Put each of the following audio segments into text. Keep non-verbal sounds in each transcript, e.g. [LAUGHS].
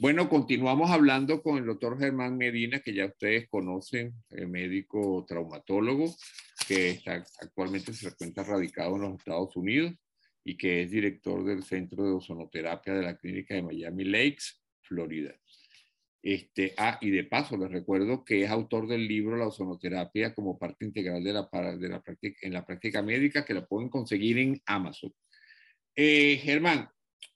Bueno, continuamos hablando con el doctor Germán Medina, que ya ustedes conocen, el médico traumatólogo, que está, actualmente se encuentra radicado en los Estados Unidos y que es director del Centro de Ozonoterapia de la Clínica de Miami Lakes, Florida. Este, ah, y de paso, les recuerdo que es autor del libro La ozonoterapia como parte integral de la, práctica, en la práctica médica, que la pueden conseguir en Amazon. Eh, Germán,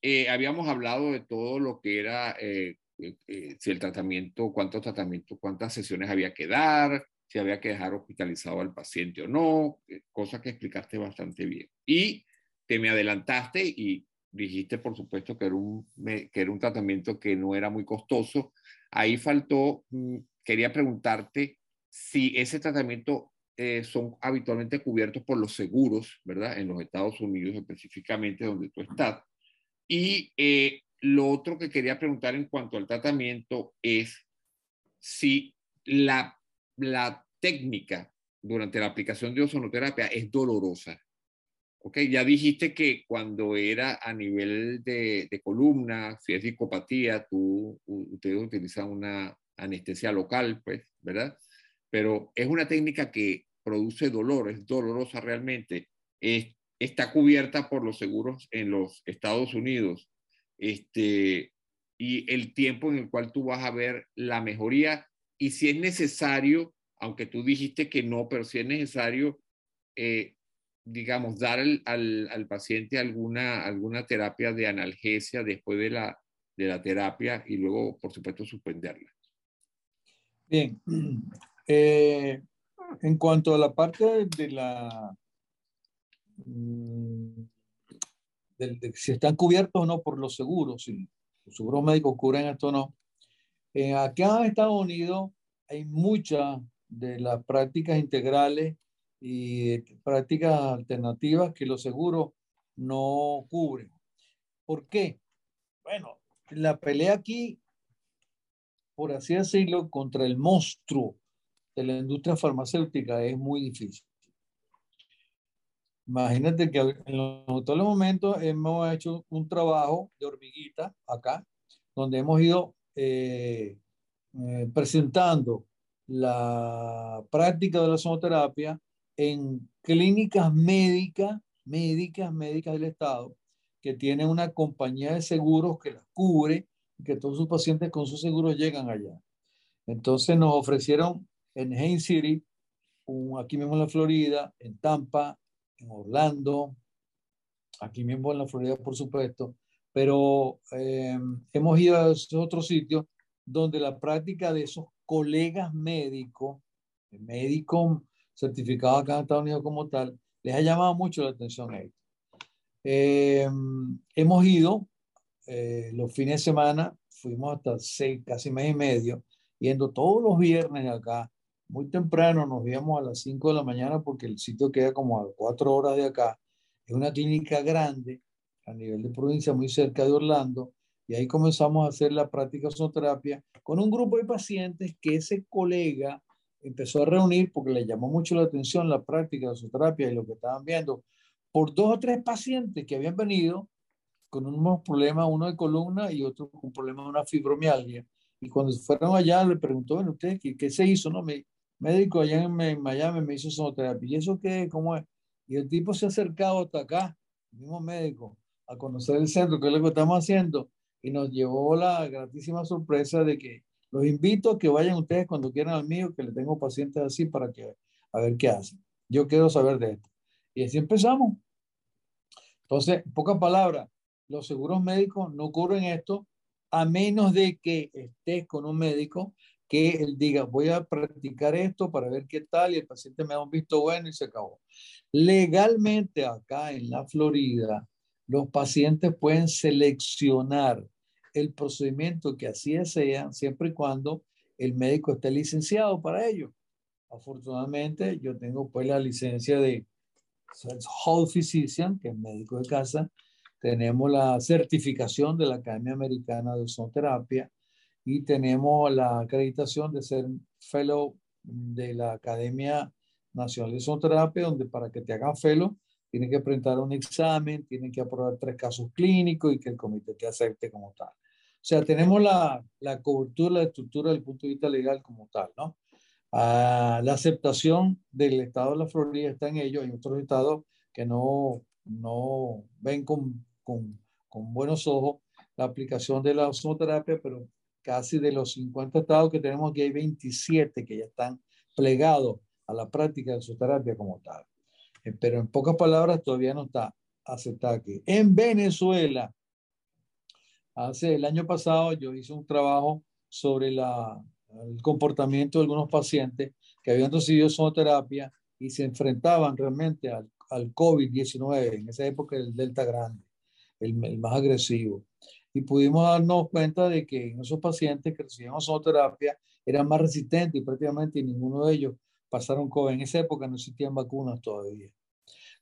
eh, habíamos hablado de todo lo que era, eh, eh, si el tratamiento, cuántos tratamientos, cuántas sesiones había que dar, si había que dejar hospitalizado al paciente o no, cosa que explicaste bastante bien. Y te me adelantaste y dijiste, por supuesto, que era un, que era un tratamiento que no era muy costoso. Ahí faltó, mm, quería preguntarte si ese tratamiento son habitualmente cubiertos por los seguros, ¿verdad? En los Estados Unidos específicamente donde tú estás. Y eh, lo otro que quería preguntar en cuanto al tratamiento es si la, la técnica durante la aplicación de ozonoterapia es dolorosa. Ok, ya dijiste que cuando era a nivel de, de columna, si es psicopatía, tú, ustedes utilizan una anestesia local, pues, ¿verdad? Pero es una técnica que produce dolor, es dolorosa realmente. Es, está cubierta por los seguros en los Estados Unidos. Este, y el tiempo en el cual tú vas a ver la mejoría y si es necesario, aunque tú dijiste que no, pero si es necesario, eh, digamos, dar al, al, paciente alguna, alguna terapia de analgesia después de la, de la terapia y luego, por supuesto, suspenderla. Bien. [CLEARS THROAT] Eh, en cuanto a la parte de la Mm, si están cubiertos o no por los seguros, si los seguros médicos cubren esto o no. Eh, acá en Estados Unidos hay muchas de las prácticas integrales y prácticas alternativas que los seguros no cubren. ¿Por qué? Bueno, la pelea aquí, por así decirlo, contra el monstruo de la industria farmacéutica es muy difícil. Imagínate que en todos los momentos hemos hecho un trabajo de hormiguita acá, donde hemos ido eh, eh, presentando la práctica de la sonoterapia en clínicas médicas, médicas, médicas del Estado, que tienen una compañía de seguros que las cubre y que todos sus pacientes con sus seguros llegan allá. Entonces nos ofrecieron en Haines City, aquí mismo en la Florida, en Tampa, en Orlando, aquí mismo en la Florida, por supuesto, pero eh, hemos ido a otros sitios donde la práctica de esos colegas médicos, médicos certificados acá en Estados Unidos como tal, les ha llamado mucho la atención. Eh, hemos ido eh, los fines de semana, fuimos hasta seis, casi mes y medio, yendo todos los viernes acá muy temprano, nos íbamos a las 5 de la mañana porque el sitio queda como a 4 horas de acá. Es una clínica grande a nivel de provincia, muy cerca de Orlando, y ahí comenzamos a hacer la práctica de sonoterapia con un grupo de pacientes que ese colega empezó a reunir porque le llamó mucho la atención la práctica de sonoterapia y lo que estaban viendo por dos o tres pacientes que habían venido con unos problemas, uno de columna y otro con un problema de una fibromialgia. Y cuando fueron allá, le preguntó, bueno, ¿usted qué, qué se hizo? No, me, médico allá en, Miami me hizo sonoterapia. ¿Y eso qué? ¿Cómo es? Y el tipo se ha acercado hasta acá, el mismo médico, a conocer el centro, que es lo que estamos haciendo, y nos llevó la gratísima sorpresa de que los invito a que vayan ustedes cuando quieran al mío, que le tengo pacientes así para que a ver qué hacen. Yo quiero saber de esto. Y así empezamos. Entonces, pocas palabras, los seguros médicos no cubren esto a menos de que estés con un médico que él diga, voy a practicar esto para ver qué tal y el paciente me da un visto bueno y se acabó. Legalmente acá en la Florida, los pacientes pueden seleccionar el procedimiento que así desean, siempre y cuando el médico esté licenciado para ello. Afortunadamente, yo tengo pues la licencia de Hall Physician, que es médico de casa. Tenemos la certificación de la Academia Americana de Sonoterapia y tenemos la acreditación de ser fellow de la Academia Nacional de Sonoterapia, donde para que te hagan fellow tienen que presentar un examen, tienen que aprobar tres casos clínicos y que el comité te acepte como tal. sea, tenemos la, la cobertura, la estructura desde el punto de vista legal como tal, ¿no? Ah, la aceptación del estado de la Florida está en ello. Hay otros estados que no, no ven con, con, con buenos ojos la aplicación de la ozonoterapia, pero casi de los 50 estados que tenemos aquí hay 27 que ya están plegados a la práctica de ozonoterapia como tal. Eh, pero en pocas palabras todavía no está aceptada aquí. En Venezuela, hace el año pasado yo hice un trabajo sobre el comportamiento de algunos pacientes que habían recibido ozonoterapia y se enfrentaban realmente al, al COVID-19, en esa época el Delta grande, el más agresivo y pudimos darnos cuenta de que en esos pacientes que recibían ozonoterapia eran más resistentes y prácticamente ninguno de ellos pasaron COVID. En esa época no existían vacunas todavía.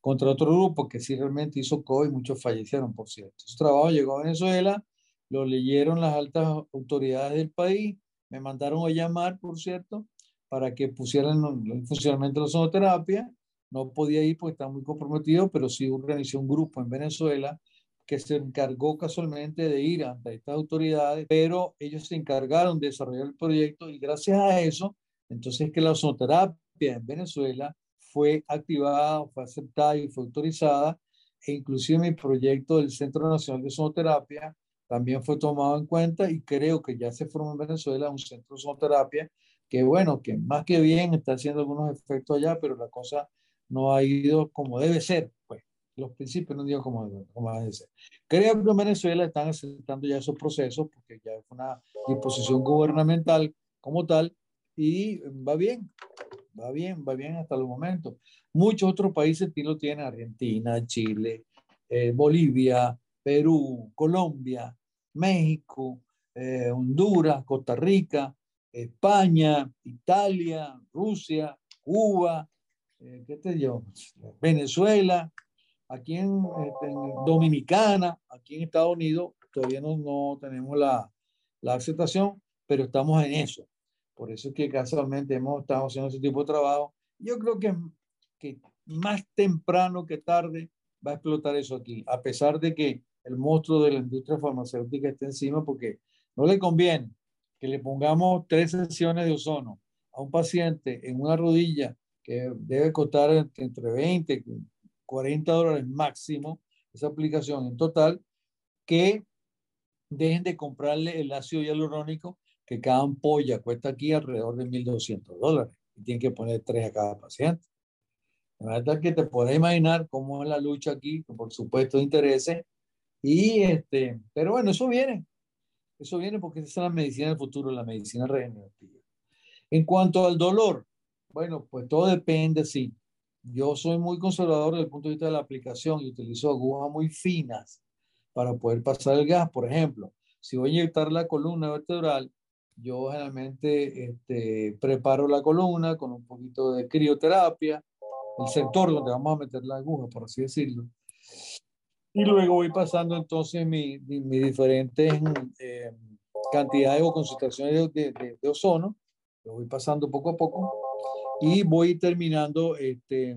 Contra otro grupo que sí realmente hizo COVID, muchos fallecieron, por cierto. Su trabajo llegó a Venezuela, lo leyeron las altas autoridades del país, me mandaron a llamar, por cierto, para que pusieran en funcionamiento la ozonoterapia. No podía ir porque estaba muy comprometido, pero sí organizé un grupo en Venezuela que se encargó casualmente de ir ante estas autoridades, pero ellos se encargaron de desarrollar el proyecto y gracias a eso, entonces que la ozonoterapia en Venezuela fue activada, fue aceptada y fue autorizada, e inclusive mi proyecto del Centro Nacional de Ozonoterapia también fue tomado en cuenta y creo que ya se formó en Venezuela un centro de ozonoterapia que bueno, que más que bien está haciendo algunos efectos allá, pero la cosa no ha ido como debe ser, pues los principios, no digo cómo, cómo debe ser. Creo que en Venezuela están aceptando ya esos procesos porque ya es una disposición gubernamental como tal y va bien, va bien, va bien hasta el momento. Muchos otros países sí lo tienen, Argentina, Chile, eh, Bolivia, Perú, Colombia, México, eh, Honduras, Costa Rica, España, Italia, Rusia, Cuba, eh, ¿qué te digo? Venezuela, aquí en, este, Dominicana, aquí en Estados Unidos, todavía no, no tenemos la, la, aceptación, pero estamos en eso. Por eso es que casualmente hemos estado haciendo ese tipo de trabajo. Yo creo que, que más temprano que tarde va a explotar eso aquí, a pesar de que el monstruo de la industria farmacéutica está encima, porque no le conviene que le pongamos tres sesiones de ozono a un paciente en una rodilla que debe costar entre 20 40 dólares máximo esa aplicación en total, que dejen de comprarle el ácido hialurónico, que cada ampolla cuesta aquí alrededor de 1.200 dólares y tienen que poner tres a cada paciente. La verdad que te puedes imaginar cómo es la lucha aquí, por supuesto, intereses. Y este, pero bueno, eso viene. Eso viene porque esa es la medicina del futuro, la medicina regenerativa. En cuanto al dolor, bueno, pues todo depende, sí yo soy muy conservador desde el punto de vista de la aplicación y utilizo agujas muy finas para poder pasar el gas. Por ejemplo, si voy a inyectar la columna vertebral, yo generalmente este, preparo la columna con un poquito de crioterapia, el sector donde vamos a meter la aguja, por así decirlo. Y luego voy pasando entonces mis mi, diferentes eh, cantidades o concentraciones de, de, de ozono, lo voy pasando poco a poco y voy terminando este,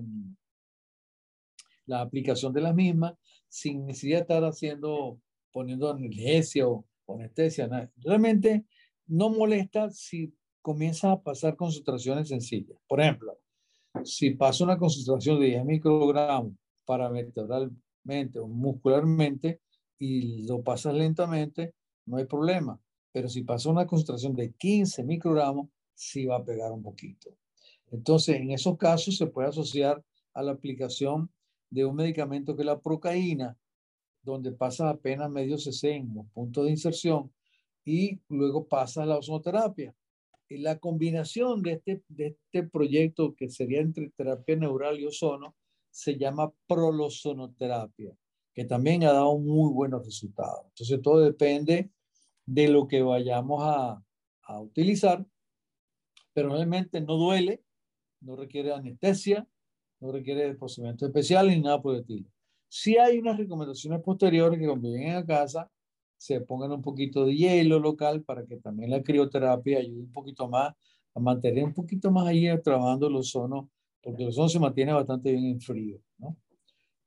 la aplicación de las mismas sin necesidad de estar haciendo, poniendo analgesia o, anestesia. Realmente no molesta si comienza a pasar concentraciones sencillas. Por ejemplo, si pasa una concentración de 10 microgramos paravertebralmente o muscularmente y lo pasas lentamente, no hay problema. Pero si pasa una concentración de 15 microgramos, sí va a pegar un poquito. Entonces, en esos casos se puede asociar a la aplicación de un medicamento que es la procaína, donde pasa apenas medio cc en los puntos de inserción y luego pasa a la ozonoterapia. Y la combinación de este, de este proyecto, que sería entre terapia neural y ozono, se llama prolosonoterapia, que también ha dado muy buenos resultados. Entonces, todo depende de lo que vayamos a, a utilizar, pero realmente no duele no requiere anestesia, no requiere procedimientos especiales ni nada por el estilo. Si hay unas recomendaciones posteriores que cuando lleguen a casa se pongan un poquito de hielo local para que también la crioterapia ayude un poquito más a mantener un poquito más ahí trabajando el ozono, porque el ozono se mantiene bastante bien en frío, ¿no?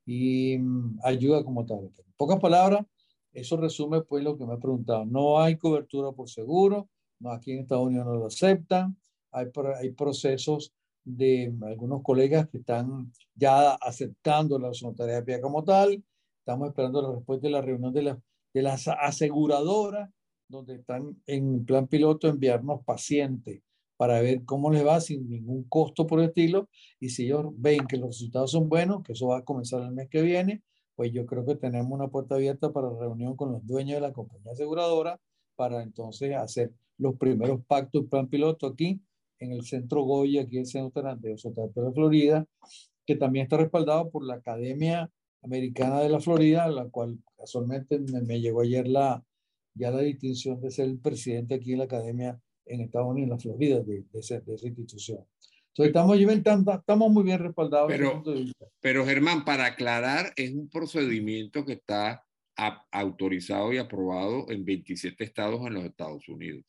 Y mm, ayuda como tal. En pocas palabras, Eso resume pues lo que me he preguntado. No hay cobertura por seguro, no, aquí en Estados Unidos no lo aceptan, hay, hay procesos de algunos colegas que están ya aceptando la ozonoterapia como tal. Estamos esperando la respuesta de la reunión de, de las aseguradoras, donde están en plan piloto enviarnos pacientes para ver cómo les va sin ningún costo por el estilo. Y si ellos ven que los resultados son buenos, que eso va a comenzar el mes que viene, pues yo creo que tenemos una puerta abierta para reunión con los dueños de la compañía aseguradora para entonces hacer los primeros pactos plan piloto aquí en el centro Goya, aquí en el centro de de Florida, que también está respaldado por la Academia Americana de la Florida, la cual casualmente me, llegó ayer la, ya la distinción de ser el presidente aquí en la Academia en Estados Unidos, en la Florida, de, de, esa, de esa institución. Entonces, estamos, estamos muy bien respaldados. Pero, pero Germán, para aclarar, es un procedimiento que está autorizado y aprobado en 27 estados en los Estados Unidos.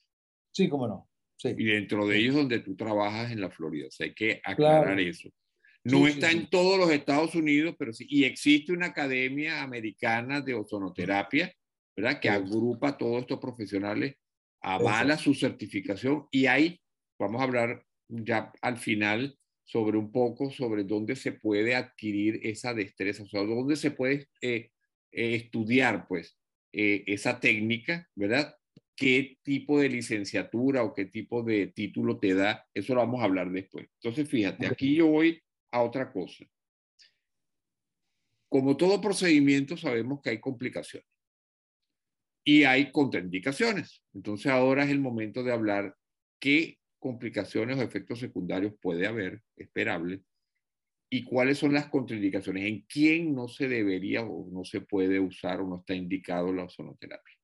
Sí, cómo no. Y dentro de ellos donde tú trabajas en la Florida. O sea, hay que aclarar eso. No está en todos los Estados Unidos, pero sí. Y existe una academia americana de ozonoterapia, ¿verdad? Que agrupa a todos estos profesionales, avala su certificación y hay, vamos a hablar ya al final sobre un poco sobre dónde se puede adquirir esa destreza, o sea, dónde se puede eh, eh, estudiar, pues, eh, esa técnica, ¿verdad? Qué tipo de licenciatura o qué tipo de título te da, eso lo vamos a hablar después. Entonces, fíjate, aquí yo voy a otra cosa. Como todo procedimiento, sabemos que hay complicaciones y hay contraindicaciones. Entonces, ahora es el momento de hablar qué complicaciones o efectos secundarios puede haber, esperable, y cuáles son las contraindicaciones, en quién no se debería o no se puede usar o no está indicado la ozonoterapia.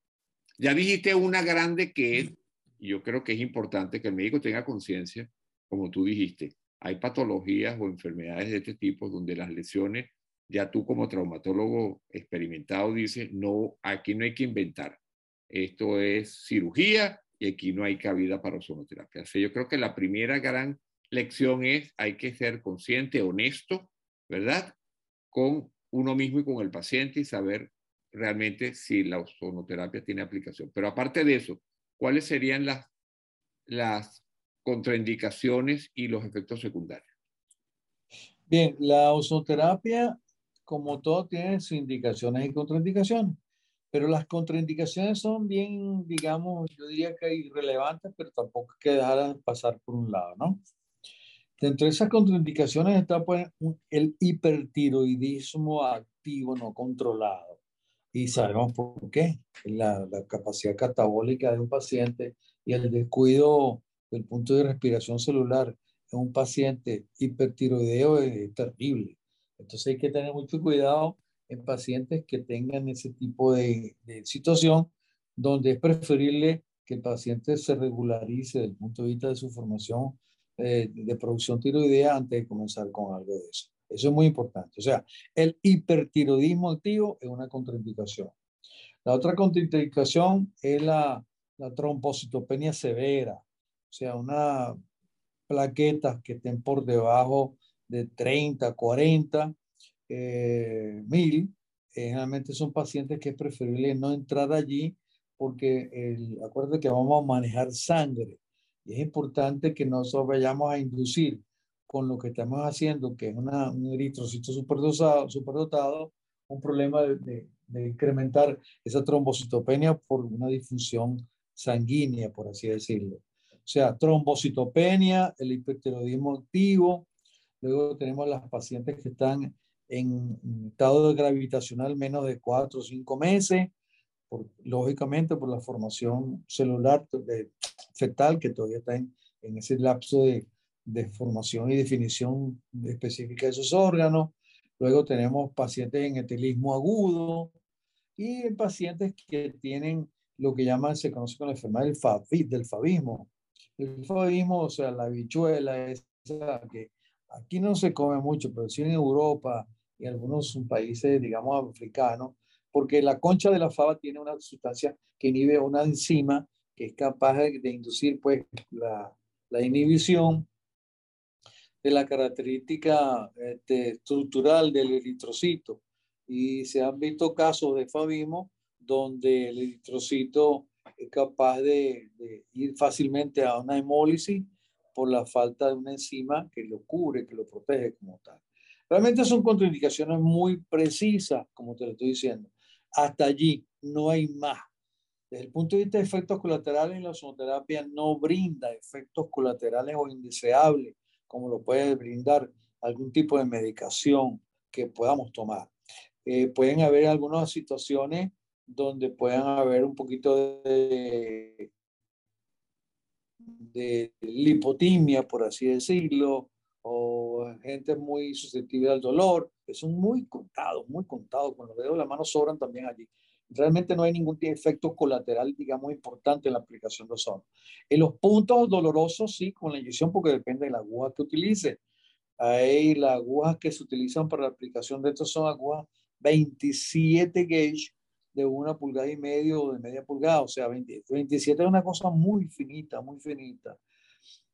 Ya dijiste una grande que es, y yo creo que es importante que el médico tenga conciencia, como tú dijiste, hay patologías o enfermedades de este tipo donde las lesiones, ya tú como traumatólogo experimentado dices, no, aquí no hay que inventar. Esto es cirugía y aquí no hay cabida para ozonoterapia. O yo creo que la primera gran lección es, hay que ser consciente, honesto, ¿verdad? Con uno mismo y con el paciente y saber realmente si la ozonoterapia tiene aplicación. Pero aparte de eso, ¿cuáles serían las, las contraindicaciones y los efectos secundarios? Bien, la ozonoterapia, como todo, tiene sus indicaciones y contraindicaciones, pero las contraindicaciones son bien, digamos, yo diría que irrelevantes, pero tampoco hay que dejarlas pasar por un lado, ¿no? Dentro de esas contraindicaciones está pues, el hipertiroidismo activo no controlado y sabemos por qué. La, capacidad catabólica de un paciente y el descuido del punto de respiración celular en un paciente hipertiroideo es, terrible. Entonces hay que tener mucho cuidado en pacientes que tengan ese tipo de, de situación donde es preferible que el paciente se regularice desde el punto de vista de su formación eh, de producción tiroidea antes de comenzar con algo de eso. Eso es muy importante. O sea, el hipertiroidismo activo es una contraindicación. La otra contraindicación es la, la trombocitopenia severa, o sea, una plaquetas que estén por debajo de 30, 40 eh, mil. Eh, generalmente son pacientes que es preferible no entrar allí porque el, acuérdate que vamos a manejar sangre y es importante que no vayamos a inducir con lo que estamos haciendo, que es una, un eritrocito superdosado, superdotado, un problema de, incrementar esa trombocitopenia por una disfunción sanguínea, por así decirlo. O sea, trombocitopenia, el hipertiroidismo activo, luego tenemos las pacientes que están en estado gravitacional menos de cuatro o cinco meses, por, lógicamente por la formación celular fetal que todavía está en, en ese lapso de, de formación y definición específica de esos órganos. Luego tenemos pacientes en etilismo agudo y pacientes que tienen lo que llaman, se conoce con la enfermedad del, del fabismo. El fabismo, o sea, la bichuela, esa que aquí no se come mucho, pero sí en Europa y algunos países, digamos, africanos, porque la concha de la fava tiene una sustancia que inhibe una enzima que es capaz de, de inducir pues la, la inhibición de la característica este, estructural del eritrocito. Y se han visto casos de fabismo donde el eritrocito es capaz de, de, ir fácilmente a una hemólisis por la falta de una enzima que lo cubre, que lo protege como tal. Realmente son contraindicaciones muy precisas, como te lo estoy diciendo. Hasta allí no hay más. Desde el punto de vista de efectos colaterales, la ozonoterapia no brinda efectos colaterales o indeseables, como lo puede brindar algún tipo de medicación que podamos tomar. Eh, pueden haber algunas situaciones donde puedan haber un poquito de, de lipotimia, por así decirlo, o gente muy susceptible al dolor, son muy contados, muy contados, con los dedos de la mano sobran también allí. Realmente no hay ningún efecto colateral, digamos, importante en la aplicación de ozono. En los puntos dolorosos, sí, con la inyección, porque depende de la aguja que utilice. Hay las agujas que se utilizan para la aplicación de estos son agujas 27 gauge de una pulgada y medio o de media pulgada, o sea, 27 es una cosa muy finita, muy finita.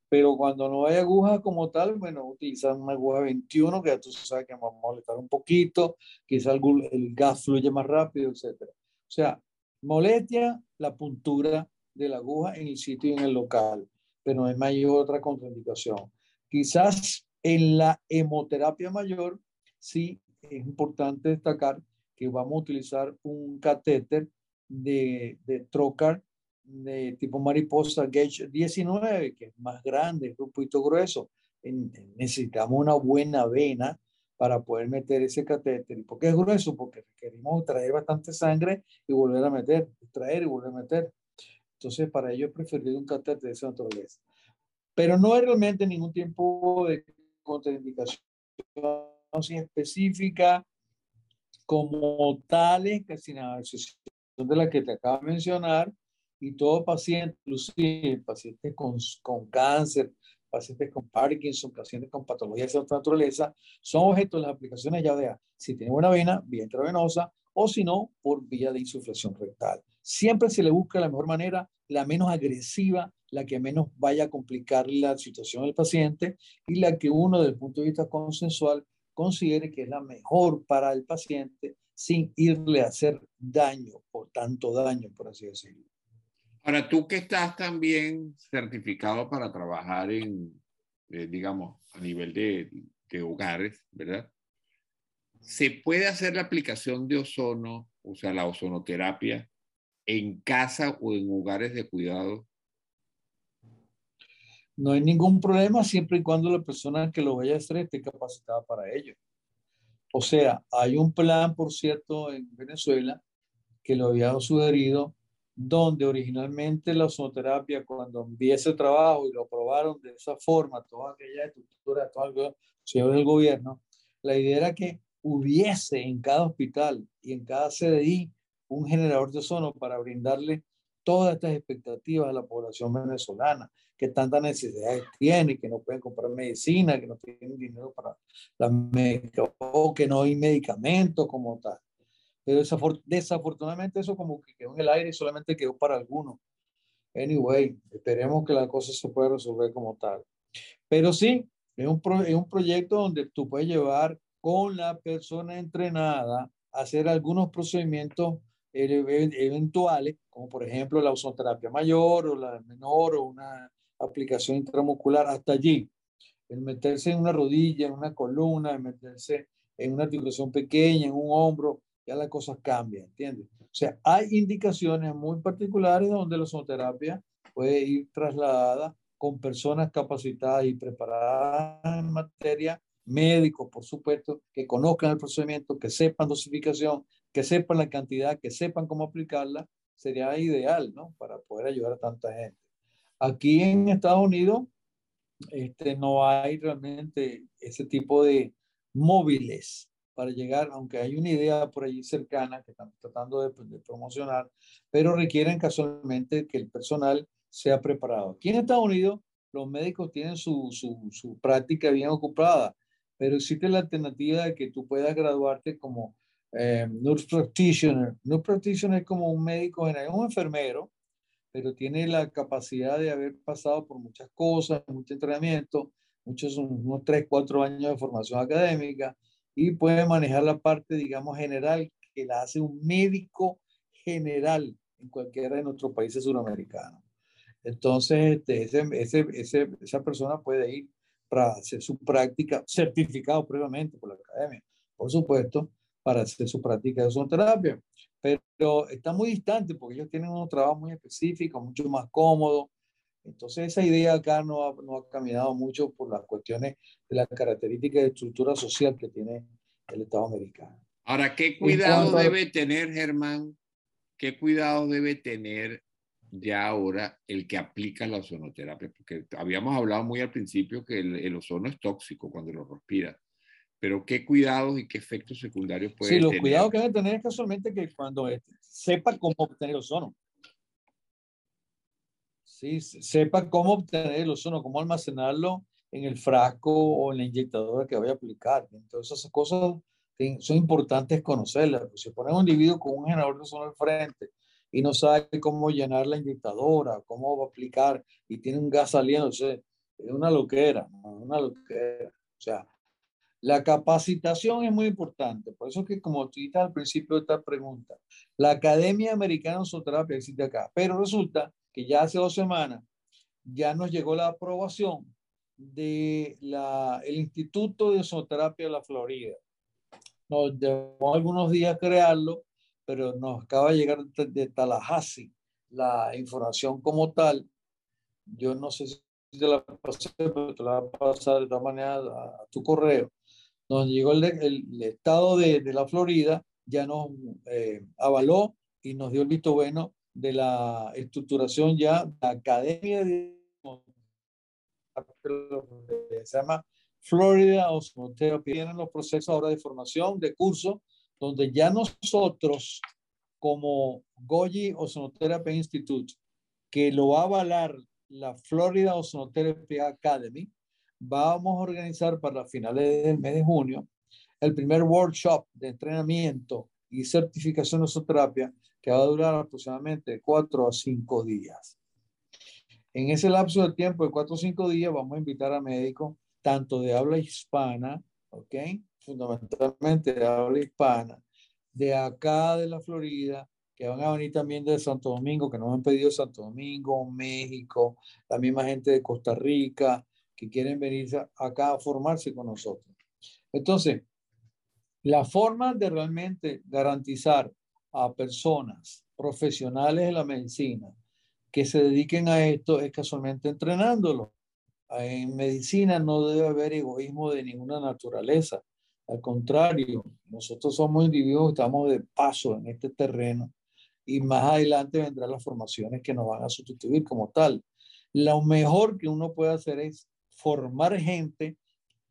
Pero cuando no hay aguja como tal, bueno, utilizan una aguja 21 que ya tú sabes que va a molestar un poquito, quizá el, el gas fluye más rápido, etc. Sea, molestia la puntura de la aguja en el sitio y en el local, pero no hay mayor otra contraindicación. Quizás en la hemoterapia mayor, sí es importante destacar que vamos a utilizar un catéter de, de trocar de tipo mariposa Gauge 19, que es más grande, es un poquito grueso. necesitamos una buena vena para poder meter ese catéter. ¿Y por qué es grueso? Porque queremos traer bastante sangre y volver a meter, traer y volver a meter. Entonces, para ello preferido un catéter de esa naturaleza. Pero no hay realmente ningún tiempo de contraindicación específica como tales, que sin excepción de la que te acabo de mencionar, y todo paciente, inclusive pacientes con, con cáncer, pacientes con Parkinson, pacientes con patologías de otra naturaleza, son objeto de las aplicaciones ya de si tiene buena vena, vía intravenosa, o si no, por vía de insuflación rectal. Siempre se le busca la mejor manera, la menos agresiva, la que menos vaya a complicar la situación del paciente y la que uno, desde el punto de vista consensual, considere que es la mejor para el paciente sin irle a hacer daño, por tanto daño, por así decirlo. Ahora, tú que estás también certificado para trabajar en, eh, digamos, a nivel de, de hogares, ¿verdad? ¿Se puede hacer la aplicación de ozono, o sea, la ozonoterapia, en casa o en hogares de cuidado? No hay ningún problema siempre y cuando la persona que lo vaya a hacer esté capacitada para ello. O sea, hay un plan, por cierto, en Venezuela que lo había sugerido donde originalmente la ozonoterapia, cuando empieza el trabajo y lo aprobaron de esa forma, toda aquella estructura, todo señor del gobierno, la idea era que hubiese en cada hospital y en cada CDI un generador de ozono para brindarle todas estas expectativas a la población venezolana, que tantas necesidades tiene, que no pueden comprar medicina, que no tienen dinero para la médica, o que no hay medicamentos como tal. Pero desafortunadamente eso como que quedó en el aire y solamente quedó para algunos. Anyway, esperemos que la cosa se pueda resolver como tal. Pero sí, es un, es un proyecto donde tú puedes llevar con la persona entrenada a hacer algunos procedimientos eventuales, como por ejemplo la ozonoterapia mayor o la menor o una aplicación intramuscular hasta allí. El meterse en una rodilla, en una columna, el meterse en una articulación pequeña, en un hombro, ya las cosas cambian, ¿entiendes? O sea, hay indicaciones muy particulares donde la ozonoterapia puede ir trasladada con personas capacitadas y preparadas en materia, médicos, por supuesto, que conozcan el procedimiento, que sepan dosificación, que sepan la cantidad, que sepan cómo aplicarla, sería ideal, ¿no? Para poder ayudar a tanta gente. Aquí en Estados Unidos este, no hay realmente ese tipo de móviles para llegar, aunque hay una idea por allí cercana que están tratando de, de, promocionar, pero requieren casualmente que el personal sea preparado. Aquí en Estados Unidos los médicos tienen su, su, su práctica bien ocupada, pero existe la alternativa de que tú puedas graduarte como eh, nurse practitioner. Nurse practitioner es como un médico general, un enfermero, pero tiene la capacidad de haber pasado por muchas cosas, mucho entrenamiento, muchos, unos 3, 4 años de formación académica y puede manejar la parte, digamos, general que la hace un médico general en cualquiera de nuestros países suramericanos. Entonces, este, ese, ese, esa persona puede ir para hacer su práctica, certificado previamente por la academia, por supuesto, para hacer su práctica de ozonoterapia. Pero está muy distante porque ellos tienen un trabajo muy específico, mucho más cómodo. Entonces, esa idea acá no ha, no ha caminado mucho por las cuestiones de la característica de estructura social que tiene el Estado americano. Ahora, ¿qué cuidado debe tener, Germán? ¿Qué cuidado debe tener ya ahora el que aplica la ozonoterapia? Porque habíamos hablado muy al principio que el, ozono es tóxico cuando lo respira. Pero ¿qué cuidados y qué efectos secundarios puede tener? Sí, los cuidados que debe tener es casualmente que cuando sepa cómo obtener ozono. Sí, sepa cómo obtener el ozono, cómo almacenarlo en el frasco o en la inyectadora que vaya a aplicar. Entonces, esas cosas son importantes conocerlas. Pues si ponemos un individuo con un generador de ozono al frente y no sabe cómo llenar la inyectadora, cómo va a aplicar y tiene un gas saliendo, es una loquera, una loquera. O sea, la capacitación es muy importante. Por eso que, como tú dijiste al principio de esta pregunta, la Academia Americana de Ozonoterapia existe acá, pero resulta que ya hace dos semanas ya nos llegó la aprobación del el Instituto de Ozonoterapia de la Florida. Nos llevó algunos días crearlo, pero nos acaba de llegar de, Tallahassee la información como tal. Yo no sé si te la pasé, pero te la voy a pasar de todas maneras a, tu correo. Nos llegó el, el, estado de, de, la Florida, ya nos eh, avaló y nos dio el visto bueno de la estructuración ya la academia de se llama Florida Osmoterapy. Tienen los procesos ahora de formación, de curso, donde ya nosotros, como Goyi Osonotherapy Institute, que lo va a avalar la Florida Osonotherapy Academy, vamos a organizar para finales del mes de junio el primer workshop de entrenamiento y certificación de ozonoterapia que va a durar aproximadamente cuatro a cinco días. En ese lapso de tiempo de cuatro o cinco días vamos a invitar a médicos tanto de habla hispana, ¿ok? Fundamentalmente de habla hispana, de acá de la Florida, que van a venir también de Santo Domingo, que nos han pedido Santo Domingo, México, la misma gente de Costa Rica, que quieren venir acá a formarse con nosotros. Entonces, la forma de realmente garantizar a personas profesionales de la medicina que se dediquen a esto es casualmente entrenándolos en medicina no debe haber egoísmo de ninguna naturaleza. Al contrario, nosotros somos individuos estamos de paso en este terreno y más adelante vendrán las formaciones que nos van a sustituir como tal. Lo mejor que uno puede hacer es formar gente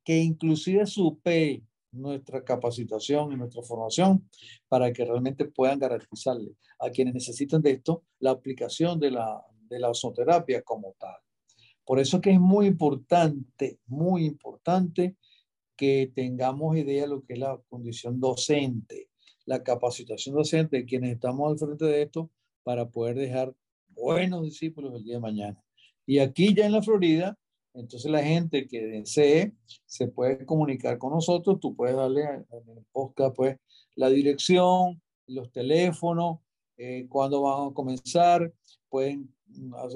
que inclusive supere nuestra capacitación y nuestra formación para que realmente puedan garantizarle a quienes necesitan de esto la aplicación de la, de la como tal. Por eso que es muy importante, muy importante que tengamos idea de lo que es la condición docente, la capacitación docente de quienes estamos al frente de esto para poder dejar buenos discípulos el día de mañana. Y aquí ya en la Florida, entonces la gente que desee se puede comunicar con nosotros. Tú puedes darle en el podcast pues la dirección, los teléfonos, eh, cuándo van a comenzar. Pueden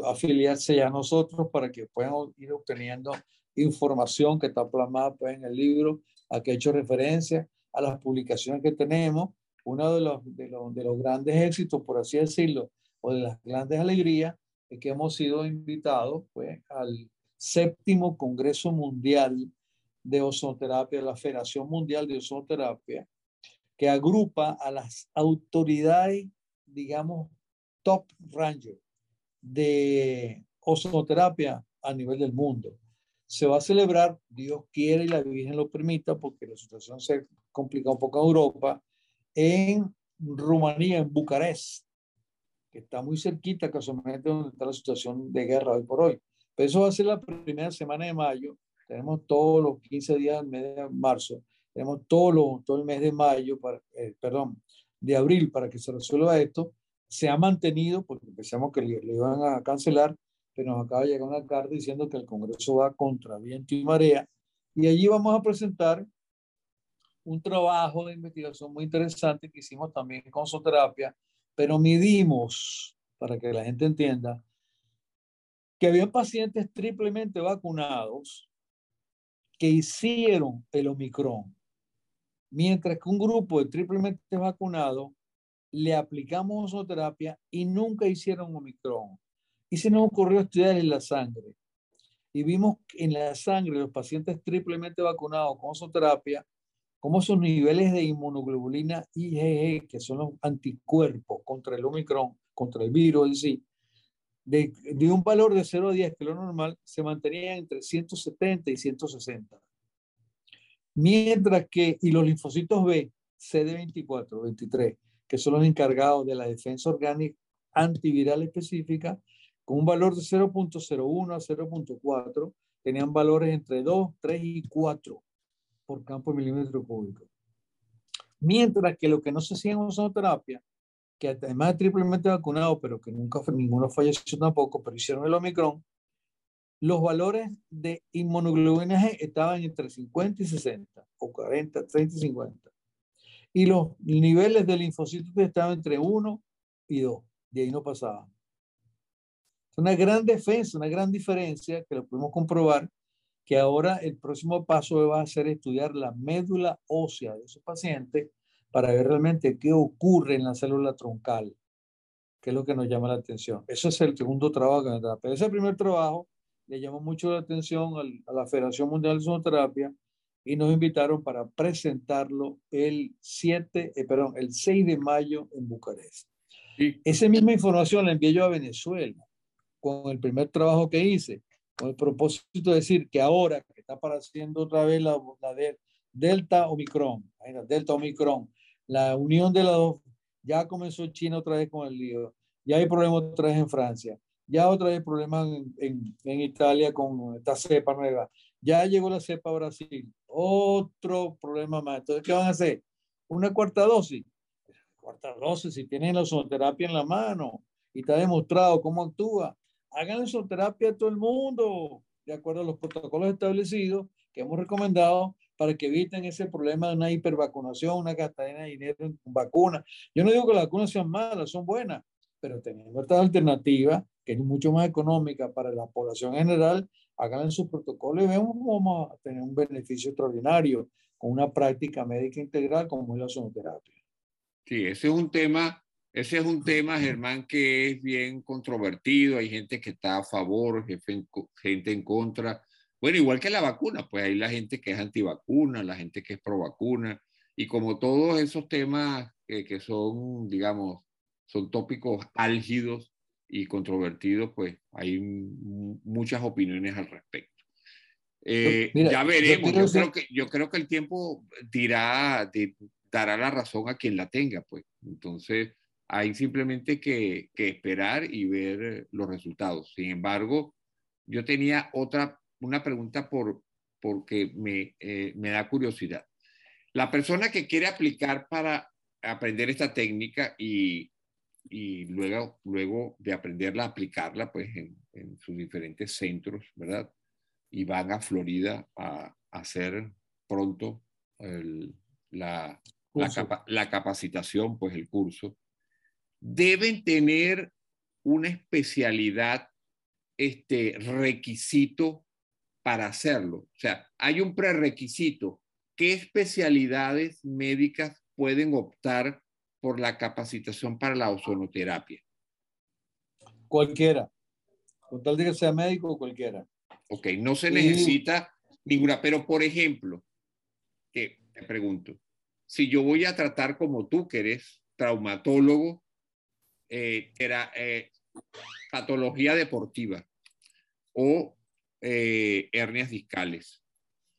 afiliarse a nosotros para que puedan ir obteniendo información que está plasmada pues, en el libro a que he hecho referencia a las publicaciones que tenemos. Uno de los, de los, de los grandes éxitos, por así decirlo, o de las grandes alegrías, es que hemos sido invitados pues, al séptimo Congreso Mundial de Ozonoterapia, la Federación Mundial de Ozonoterapia, que agrupa a las autoridades, digamos, top ranger de ozonoterapia a nivel del mundo. Se va a celebrar, Dios quiere y la Virgen lo permita, porque la situación se complica un poco en Europa, en Rumanía, en Bucarest, que está muy cerquita casualmente donde está la situación de guerra hoy por hoy. Eso va a ser la primera semana de mayo. Tenemos todos los 15 días del mes de marzo. Tenemos todo, todo el mes de mayo, para, eh, perdón, de abril para que se resuelva esto se ha mantenido, porque pensamos que le, iban a cancelar, pero nos acaba de llegar una carta diciendo que el Congreso va contra viento y marea. Y allí vamos a presentar un trabajo de investigación muy interesante que hicimos también con Soterapia, pero midimos, para que la gente entienda, que había pacientes triplemente vacunados que hicieron el Omicron, mientras que un grupo de triplemente vacunados le aplicamos ozoterapia y nunca hicieron Omicron. Y se nos ocurrió estudiar en la sangre. Y vimos en la sangre los pacientes triplemente vacunados con ozoterapia cómo sus niveles de inmunoglobulina IgG, que son los anticuerpos contra el Omicron, contra el virus en sí, de, de, un valor de 0 a 10, que lo normal, se mantenía entre 170 y 160. Mientras que, y los linfocitos B, CD24, 23, que son los encargados de la defensa orgánica antiviral específica, con un valor de 0.01 a 0.4, tenían valores entre 2, 3 y 4 por campo milímetro cúbico. Mientras que lo que no se hacía en ozonoterapia, que además de triplemente vacunado, pero que nunca ninguno falleció tampoco, pero hicieron el Omicron, los valores de inmunoglobulina G estaban entre 50 y 60, o 40, 30 y 50. Y los niveles de linfocitos estaban entre 1 y 2, de ahí no pasaban. Una gran defensa, una gran diferencia que lo pudimos comprobar que ahora el próximo paso va a ser estudiar la médula ósea de esos pacientes para ver realmente qué ocurre en la célula troncal, que es lo que nos llama la atención. Ese es el segundo trabajo que me da. Pero ese primer trabajo le llamó mucho la atención a la Federación Mundial de Sonoterapia y nos invitaron para presentarlo el 7, eh, perdón, el 6 de mayo en Bucarest. Esa misma información la envié yo a Venezuela con el primer trabajo que hice con el propósito de decir que ahora que está apareciendo otra vez la, la de Delta Omicron, Delta Omicron, la unión de las dos, ya comenzó China otra vez con el lío, ya hay problemas otra vez en Francia, ya otra vez problemas en, en, en Italia con esta cepa nueva, ya llegó la cepa a Brasil, otro problema más. Entonces, ¿qué van a hacer? Una cuarta dosis. Cuarta dosis, si tienen la ozonoterapia en la mano y está demostrado cómo actúa, hagan terapia a todo el mundo, de acuerdo a los protocolos establecidos que hemos recomendado para que eviten ese problema de una hipervacunación, una gastadera de dinero en vacunas. Yo no digo que las vacunas sean malas, son buenas, pero teniendo esta alternativa, que es mucho más económica para la población general, hagan su protocolo y vemos cómo vamos a tener un beneficio extraordinario con una práctica médica integral como es la sonoterapia. Sí, ese es un tema ese es un tema, Germán, que es bien controvertido. Hay gente que está a favor, gente en contra. Bueno, igual que la vacuna, pues hay la gente que es antivacuna, la gente que es pro vacuna. Y como todos esos temas que son, digamos, son tópicos álgidos y controvertidos, pues hay muchas opiniones al respecto. Eh, ya veremos. Yo, creo que, yo creo que el tiempo dirá, dará la razón a quien la tenga, pues. Entonces, hay simplemente que, esperar y ver los resultados. Sin embargo, yo tenía otra, una pregunta por, porque me, eh, me da curiosidad. La persona que quiere aplicar para aprender esta técnica y, y luego, luego de aprenderla, aplicarla pues en, en, sus diferentes centros, ¿verdad? Y van a Florida a, hacer pronto la, la, la, capacitación, pues el curso deben tener una especialidad, este requisito para hacerlo. O sea, hay un prerequisito. ¿Qué especialidades médicas pueden optar por la capacitación para la ozonoterapia? Cualquiera. Con tal de que sea médico, cualquiera. Ok, no se necesita ninguna, pero por ejemplo, que te pregunto, si yo voy a tratar como tú, que eres traumatólogo, eh, era eh, patología deportiva o eh, hernias discales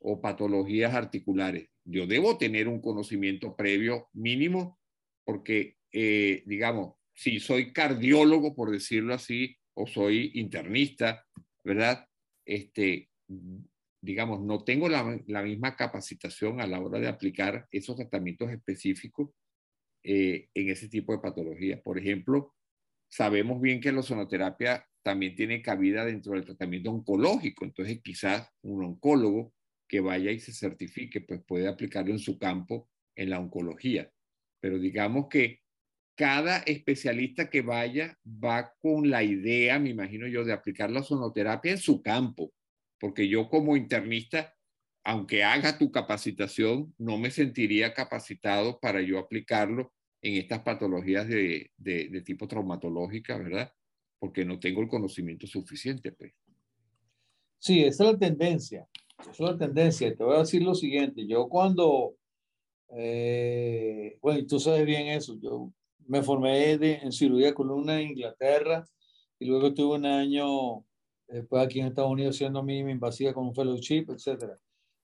o patologías articulares. Yo debo tener un conocimiento previo mínimo porque, digamos, si soy cardiólogo, por decirlo así, o soy internista, ¿verdad? Este, digamos, no tengo la, la misma capacitación a la hora de aplicar esos tratamientos específicos eh, en ese tipo de patologías. Por ejemplo, sabemos bien que la ozonoterapia también tiene cabida dentro del tratamiento oncológico, entonces quizás un oncólogo que vaya y se certifique, pues puede aplicarlo en su campo en la oncología. Pero digamos que cada especialista que vaya va con la idea, me imagino yo, de aplicar la sonoterapia en su campo, porque yo como internista, aunque haga tu capacitación, no me sentiría capacitado para yo aplicarlo en estas patologías de, de, tipo traumatológica, ¿verdad? Porque no tengo el conocimiento suficiente. Pues. Sí, esa es la tendencia. Esa es la tendencia. Te voy a decir lo siguiente. Yo cuando, eh, bueno, y tú sabes bien eso, yo me formé en cirugía columna en Inglaterra y luego tuve un año después aquí en Estados Unidos haciendo mi invasiva con un fellowship, etc.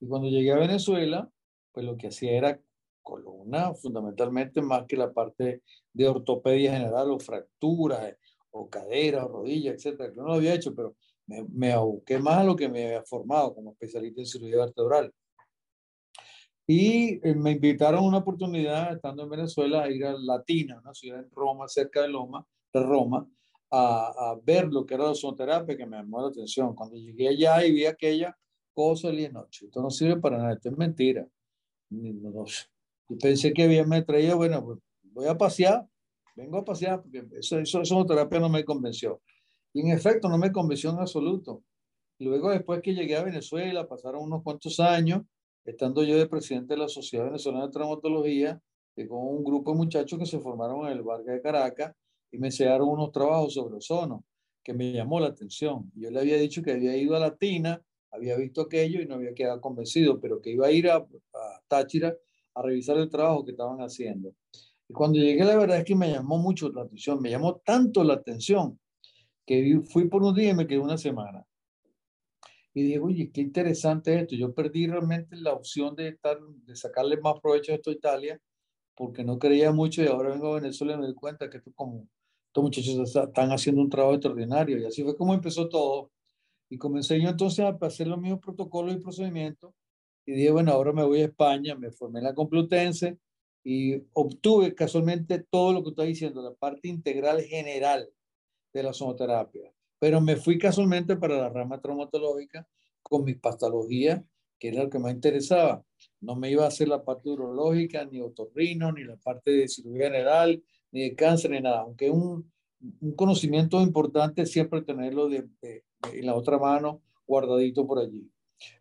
Y cuando llegué a Venezuela, pues lo que hacía era columna, fundamentalmente más que la parte de ortopedia general o fracturas o cadera o rodilla, etc. Yo no lo había hecho, pero me, me aboqué más a lo que me había formado como especialista en cirugía vertebral. Y eh, me invitaron una oportunidad, estando en Venezuela, a ir a Latina, una ciudad en Roma, cerca de, Loma, de Roma, a, a, ver lo que era la sonoterapia, que me llamó la atención. Cuando llegué allá y vi aquella cosa, le dije, no, esto no sirve para nada, esto es mentira. No, yo pensé que había me traído, bueno, pues voy a pasear, vengo a pasear, porque eso, eso, sonoterapia no me convenció. Y en efecto, no me convenció en absoluto. Luego, después que llegué a Venezuela, pasaron unos cuantos años, estando yo de presidente de la Sociedad Venezolana de Traumatología, y con un grupo de muchachos que se formaron en el barrio de Caracas y me enseñaron unos trabajos sobre ozono que me llamó la atención. Yo le había dicho que había ido a Latina, había visto aquello y no había quedado convencido, pero que iba a ir a, a Táchira a revisar el trabajo que estaban haciendo. Cuando llegué, la verdad es que me llamó mucho la atención, me llamó tanto la atención que fui por un día y me quedé una semana y digo, oye, qué interesante esto. Yo perdí realmente la opción de, estar, de sacarle más provecho a esto a Italia porque no creía mucho y ahora vengo a Venezuela y me doy cuenta que esto como, estos muchachos están haciendo un trabajo extraordinario. Y así fue como empezó todo. Y comencé yo entonces a hacer los mismos protocolos y procedimientos. Y dije, bueno, ahora me voy a España, me formé en la Complutense y obtuve casualmente todo lo que estoy diciendo, la parte integral general de la sonoterapia pero me fui casualmente para la rama traumatológica con mi patología, que era lo que me interesaba. No me iba a hacer la parte urológica, ni otorrino, ni la parte de cirugía general, ni de cáncer, ni nada. Aunque un, un conocimiento importante siempre tenerlo de, en la otra mano, guardadito por allí.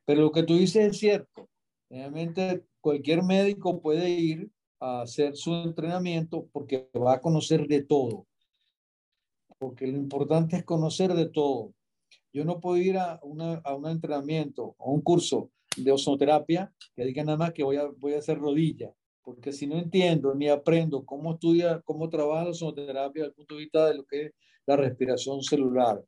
Pero lo que tú dices es cierto. Realmente cualquier médico puede ir a hacer su entrenamiento porque va a conocer de todo porque lo importante es conocer de todo. Yo no puedo ir a, una, a un entrenamiento, a un curso de ozonoterapia que diga nada más que voy a, voy a hacer rodilla, porque si no entiendo ni aprendo cómo estudia, cómo trabaja la ozonoterapia desde el punto de vista de lo que es la respiración celular,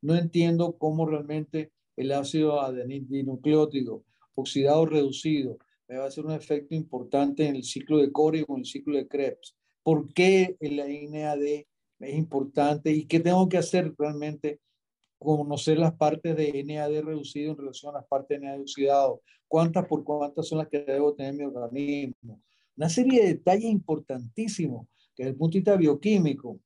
no entiendo cómo realmente el ácido adenodinucleótido oxidado reducido me va a hacer un efecto importante en el ciclo de Cori o en el ciclo de Krebs. ¿Por qué el NAD es importante y qué tengo que hacer realmente conocer las partes de NAD reducido en relación a las partes de NAD oxidado, cuántas por cuántas son las que debo tener en mi organismo. Una serie de detalles importantísimos que desde el punto de vista bioquímico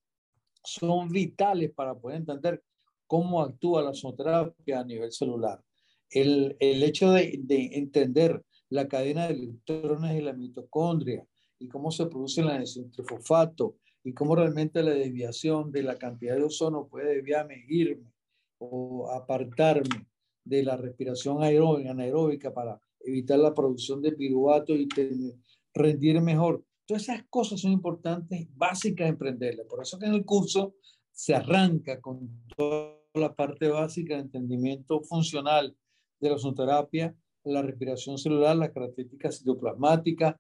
son vitales para poder entender cómo actúa la sonoterapia a nivel celular. El, el hecho de, de, entender la cadena de electrones de la mitocondria y cómo se produce la trifosfato y cómo realmente la desviación de la cantidad de ozono puede desviarme, irme o apartarme de la respiración aeróbica, anaeróbica para evitar la producción de piruvato y rendir mejor. Todas esas cosas son importantes, básicas de emprenderlas. Por eso que en el curso se arranca con toda la parte básica de entendimiento funcional de la ozonoterapia, la respiración celular, las características citoplasmáticas,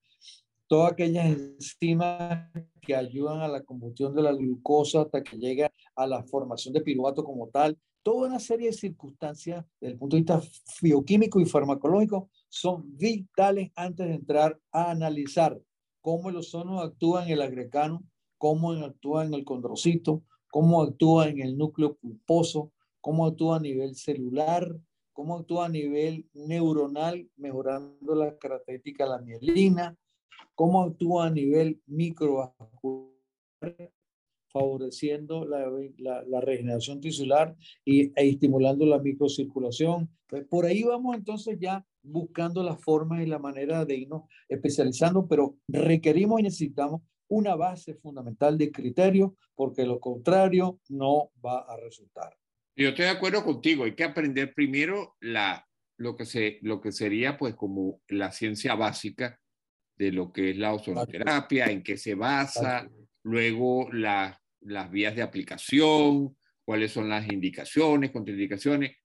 todas aquellas enzimas que ayudan a la combustión de la glucosa hasta que llega a la formación de piruvato como tal. Toda una serie de circunstancias desde el punto de vista bioquímico y farmacológico son vitales antes de entrar a analizar cómo el ozono actúa en el agrecano, cómo actúa en el condrocito, cómo actúa en el núcleo pulposo, cómo actúa a nivel celular, cómo actúa a nivel neuronal, mejorando la característica de la mielina, cómo actúa a nivel microvascular, favoreciendo la, la, regeneración tisular y, e estimulando la microcirculación. Pues, por ahí vamos entonces ya buscando las formas y la manera de irnos especializando, pero requerimos y necesitamos una base fundamental de criterio, porque lo contrario no va a resultar. Yo estoy de acuerdo contigo, hay que aprender primero la, lo, que se, lo que sería pues como la ciencia básica de lo que es la ozonoterapia, en qué se basa, luego la, las vías de aplicación, cuáles son las indicaciones, contraindicaciones.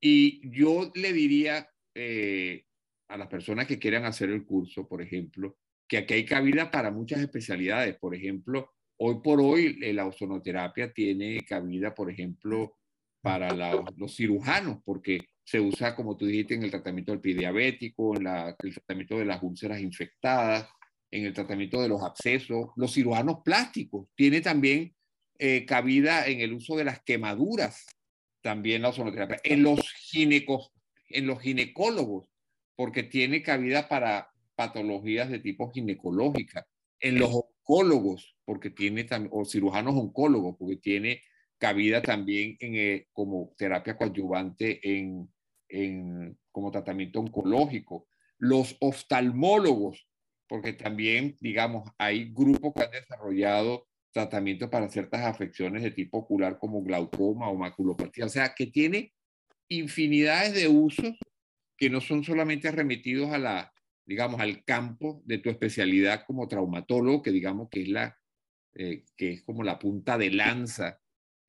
Y yo le diría eh, a las personas que quieran hacer el curso, por ejemplo, que aquí hay cabida para muchas especialidades. Por ejemplo, hoy por hoy eh, la ozonoterapia tiene cabida, por ejemplo, para los cirujanos, porque se usa, como tú dijiste, en el tratamiento del pie diabético, en el tratamiento de las úlceras infectadas, en el tratamiento de los abscesos, los cirujanos plásticos. Tiene también eh, cabida en el uso de las quemaduras, también la ozonoterapia. En los, ginecos, en los ginecólogos, porque tiene cabida para patologías de tipo ginecológica. En los oncólogos, porque tiene también, o cirujanos oncólogos, porque tiene cabida también en, eh, como terapia coadyuvante en, en, como tratamiento oncológico. Los oftalmólogos, porque también, digamos, hay grupos que han desarrollado tratamientos para ciertas afecciones de tipo ocular como glaucoma o maculopatía. O sea, que tiene infinidades de usos que no son solamente remitidos a la, digamos, al campo de tu especialidad como traumatólogo, que digamos que es la, eh, que es como la punta de lanza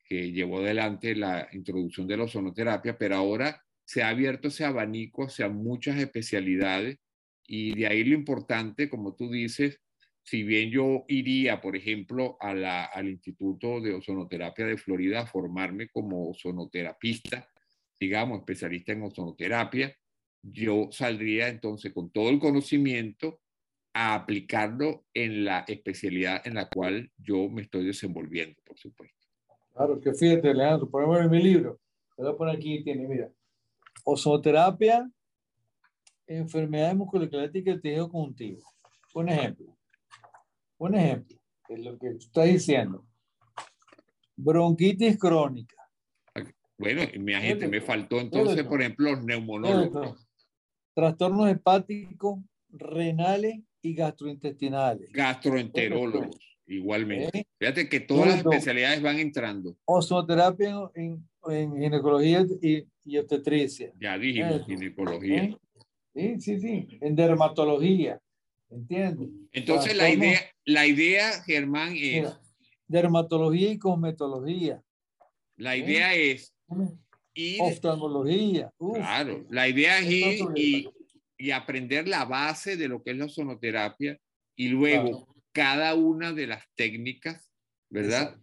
que llevó adelante la introducción de la ozonoterapia, pero ahora se ha abierto ese abanico hacia muchas especialidades y de ahí lo importante, como tú dices, si bien yo iría, por ejemplo, al Instituto de Ozonoterapia de Florida a formarme como ozonoterapista, digamos, especialista en ozonoterapia, yo saldría entonces con todo el conocimiento a aplicarlo en la especialidad en la cual yo me estoy desenvolviendo, por supuesto. Claro, que fíjate, Leandro, por ejemplo, en mi libro, voy a poner aquí, tiene, mira, ozonoterapia, enfermedades musculoesqueléticas del tejido conjuntivo. Un ejemplo. Un ejemplo es lo que tú estás diciendo. Bronquitis crónica. Bueno, mi agente me faltó entonces, por ejemplo, los neumonólogos. Trastornos hepáticos, renales y gastrointestinales. Gastroenterólogos, igualmente. ¿Eh? Fíjate que todas las especialidades van entrando. Ozoterapia en, en ginecología y, y, obstetricia. Ya dijimos, ginecología. ¿Eh? Sí, sí, sí. En dermatología. ¿Entiendes? Entonces la idea, la idea, Germán, es... dermatología y cosmetología. La ¿Eh? idea es ir... Oftalmología. claro, la idea es ir y, y, aprender la base de lo que es la sonoterapia y luego cada una de las técnicas, ¿verdad?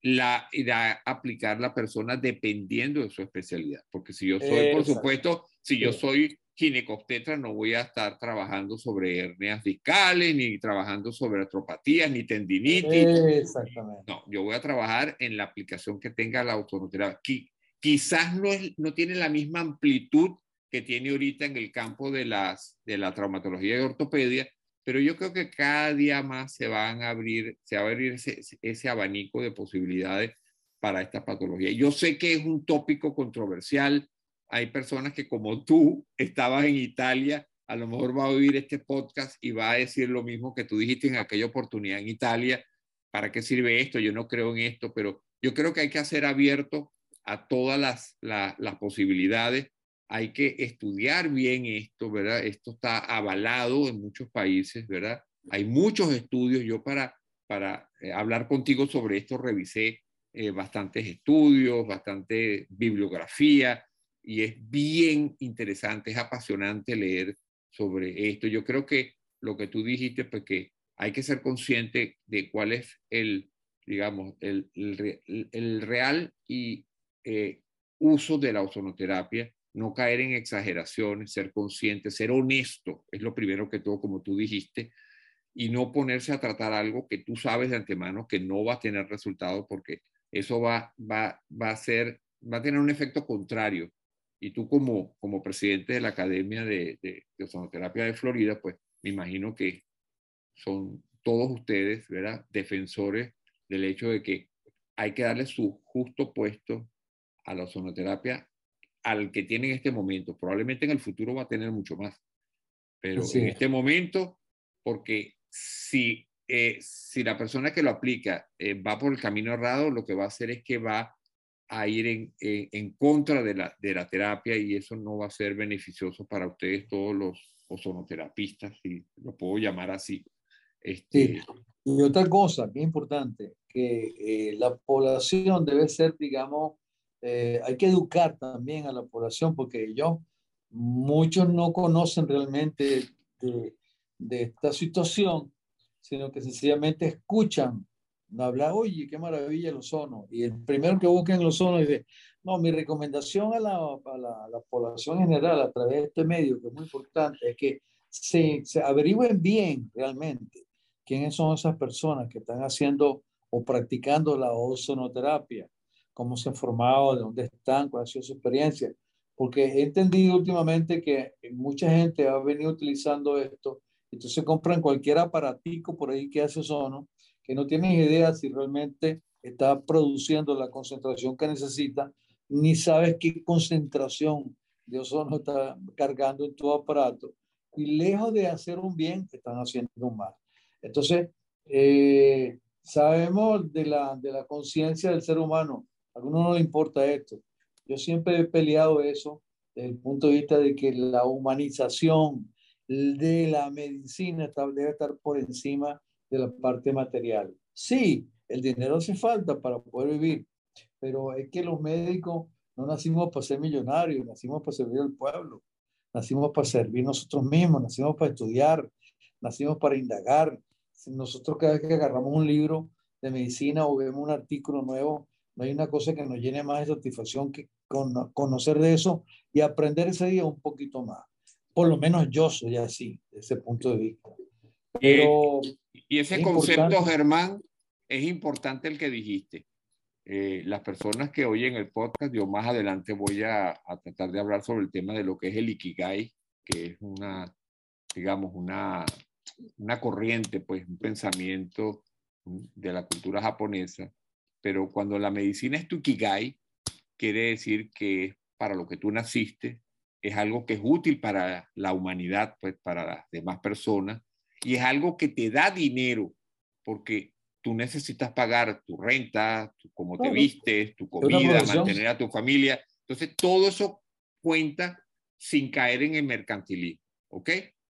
La irá a aplicar la persona dependiendo de su especialidad. Porque si yo soy, por supuesto, si yo soy ginecobstetra no voy a estar trabajando sobre hernias discales, ni trabajando sobre atropatías, ni tendinitis. Exactamente. No, yo voy a trabajar en la aplicación que tenga la ozonoterapia. Quizás no, es, no tiene la misma amplitud que tiene ahorita en el campo de, las, de la traumatología y ortopedia, pero yo creo que cada día más se van a abrir, va a abrir ese, abanico de posibilidades para esta patología. Yo sé que es un tópico controversial, hay personas que como tú estabas en Italia, a lo mejor va a oír este podcast y va a decir lo mismo que tú dijiste en aquella oportunidad en Italia. ¿Para qué sirve esto? Yo no creo en esto, pero yo creo que hay que hacer abierto a todas las posibilidades. Hay que estudiar bien esto, ¿verdad? Esto está avalado en muchos países, ¿verdad? Hay muchos estudios. Yo para, para eh, hablar contigo sobre esto revisé eh, bastantes estudios, bastante bibliografía y es bien interesante, es apasionante leer sobre esto. Yo creo que lo que tú dijiste, pues que hay que ser consciente de cuál es el, digamos, el, el, real y eh, uso de la ozonoterapia, no caer en exageraciones, ser consciente, ser honesto, es lo primero que todo, como tú dijiste, y no ponerse a tratar algo que tú sabes de antemano que no va a tener resultado porque eso va, va, va a ser, va a tener un efecto contrario y tú como, como presidente de la Academia de, de, Ozonoterapia de Florida, pues me imagino que son todos ustedes, ¿verdad? Defensores del hecho de que hay que darle su justo puesto a la ozonoterapia al que tiene en este momento. Probablemente en el futuro va a tener mucho más. Pero en este momento, porque si eh, si la persona que lo aplica eh, va por el camino errado, lo que va a hacer es que va a ir en, en, contra de la, de la, terapia y eso no va a ser beneficioso para ustedes todos los ozonoterapistas, si lo puedo llamar así. Este... Y otra cosa es importante, que eh, la población debe ser, digamos, eh, hay que educar también a la población porque ellos, muchos no conocen realmente de, de esta situación, sino que sencillamente escuchan habla, oye, qué maravilla el ozono. Y el primero que busca en el ozono dice, no, mi recomendación a la, a la, a la población general a través de este medio, que es muy importante, es que se, se averigüen bien realmente quiénes son esas personas que están haciendo o practicando la ozonoterapia, cómo se han formado, de dónde están, cuál ha sido su experiencia. Porque he entendido últimamente que mucha gente ha venido utilizando esto, entonces compran cualquier aparatico por ahí que hace ozono que no tienen idea si realmente está produciendo la concentración que necesita, ni sabes qué concentración de ozono está cargando en tu aparato. Y lejos de hacer un bien, están haciendo un mal. Entonces, eh, sabemos de la, de la conciencia del ser humano. A algunos no le importa esto. Yo siempre he peleado eso desde el punto de vista de que la humanización de la medicina debe estar por encima de la parte material. Sí, el dinero hace falta para poder vivir, pero es que los médicos no nacimos para ser millonarios, nacimos para servir al pueblo, nacimos para servir nosotros mismos, nacimos para estudiar, nacimos para indagar. Nosotros cada vez que agarramos un libro de medicina o vemos un artículo nuevo, no hay una cosa que nos llene más de satisfacción que conocer de eso y aprender ese día un poquito más. Por lo menos yo soy así, desde ese punto de vista. Pero y ese concepto, Germán, es importante el que dijiste. Eh, las personas que oyen el podcast, yo más adelante voy a, a, tratar de hablar sobre el tema de lo que es el Ikigai, que es una, digamos, una, una corriente, pues un pensamiento de la cultura japonesa. Pero cuando la medicina es tu Ikigai, quiere decir que es para lo que tú naciste, es algo que es útil para la humanidad, pues para las demás personas, y es algo que te da dinero porque tú necesitas pagar tu renta, tu, cómo te vistes, tu comida, mantener a tu familia. Entonces, todo eso cuenta sin caer en el mercantilismo, ¿ok?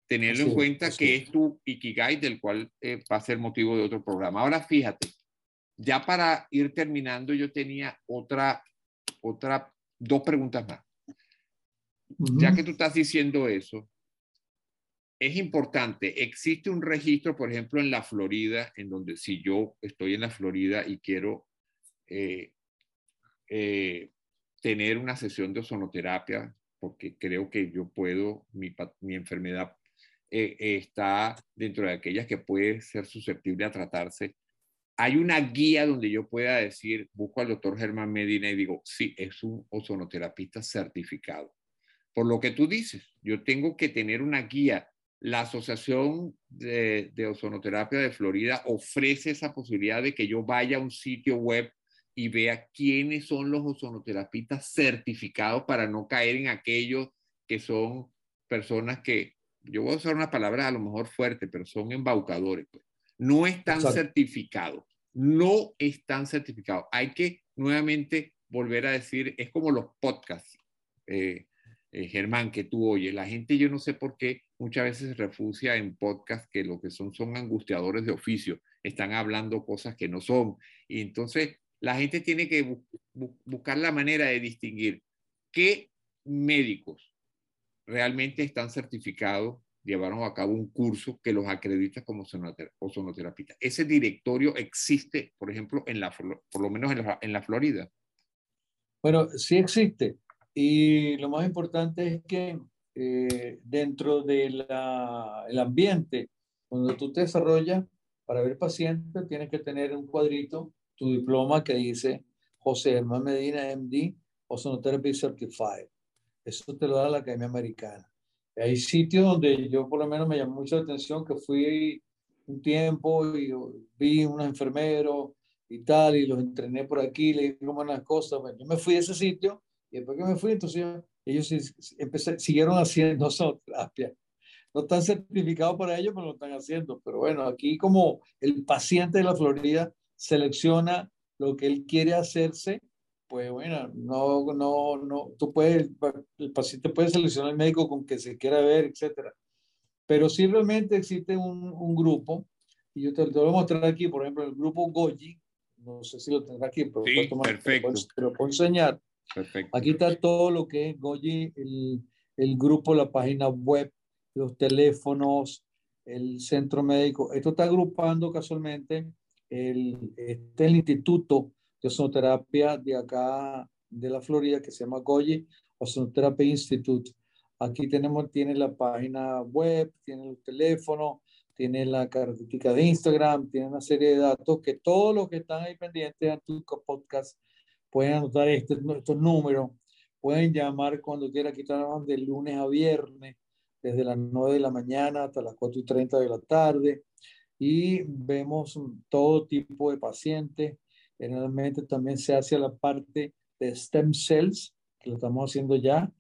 Tenerlo en cuenta que es tu Ikigai, del cual eh, va a ser motivo de otro programa. Ahora, fíjate, ya para ir terminando, yo tenía otra, otra, dos preguntas más. Ya que tú estás diciendo eso, es importante, existe un registro, por ejemplo, en la Florida, en donde si yo estoy en la Florida y quiero eh, eh, tener una sesión de ozonoterapia, porque creo que yo puedo, mi, enfermedad eh, está dentro de aquellas que puede ser susceptible a tratarse, hay una guía donde yo pueda decir, busco al doctor Germán Medina y digo, sí, es un ozonoterapista certificado. Por lo que tú dices, yo tengo que tener una guía la Asociación de, Ozonoterapia de Florida ofrece esa posibilidad de que yo vaya a un sitio web y vea quiénes son los ozonoterapistas certificados para no caer en aquellos que son personas que, yo voy a usar una palabra a lo mejor fuerte, pero son embaucadores. Pues. No están certificados, no están certificados. Hay que nuevamente volver a decir, es como los podcasts. Eh, eh, Germán, que tú oyes. La gente, yo no sé por qué, muchas veces refugia en podcasts que lo que son son angustiadores de oficio, están hablando cosas que no son. Entonces la gente tiene que buscar la manera de distinguir qué médicos realmente están certificados, llevaron a cabo un curso que los acredita como sonoterapistas. Ese directorio existe, por ejemplo, en la, por lo menos en la, en la Florida. Bueno, sí existe. Y lo más importante es que eh, dentro del el ambiente, cuando tú te desarrollas para ver pacientes, tienes que tener un cuadrito, tu diploma que dice José Germán Medina, MD, Ozonotherapy Certified. Eso te lo da la Academia Americana. Hay sitios donde yo por lo menos me llamó mucho la atención que fui un tiempo y vi unos enfermeros y tal, y los entrené por aquí, le dije cómo las cosas. Bueno, yo me fui a ese sitio y después que me fui, entonces ellos siguieron haciendo [LAUGHS] zooterapia. no están certificados para ello, pero lo están haciendo. Pero bueno, aquí como el paciente de la Florida selecciona lo que él quiere hacerse, pues bueno, no, no, no, tú puedes, el paciente puede seleccionar el médico con que se quiera ver, etcétera. Pero sí realmente existe un, un grupo, y yo te, lo voy a mostrar aquí, por ejemplo, el grupo Goji, no sé si lo tendrá aquí, pero sí, perfecto. Te lo puedo enseñar. Perfecto. Aquí está todo lo que es Goji, el, el grupo, la página web, los teléfonos, el centro médico. Esto está agrupando casualmente el, este el Instituto Ozonoterapia de acá de la Florida que se llama Goyi Ozonoterapia Institute. Aquí tenemos, tiene la página web, tiene el teléfono, tiene la característica de Instagram, tiene una serie de datos que todos los que están ahí pendientes de tu podcast pueden anotar este, estos números, pueden llamar cuando quieran, aquí trabajan de lunes a viernes, desde las 9 de la mañana hasta las 4 y 30 de la tarde, y vemos todo tipo de pacientes. Generalmente también se hace la parte de stem cells, que lo estamos haciendo ya.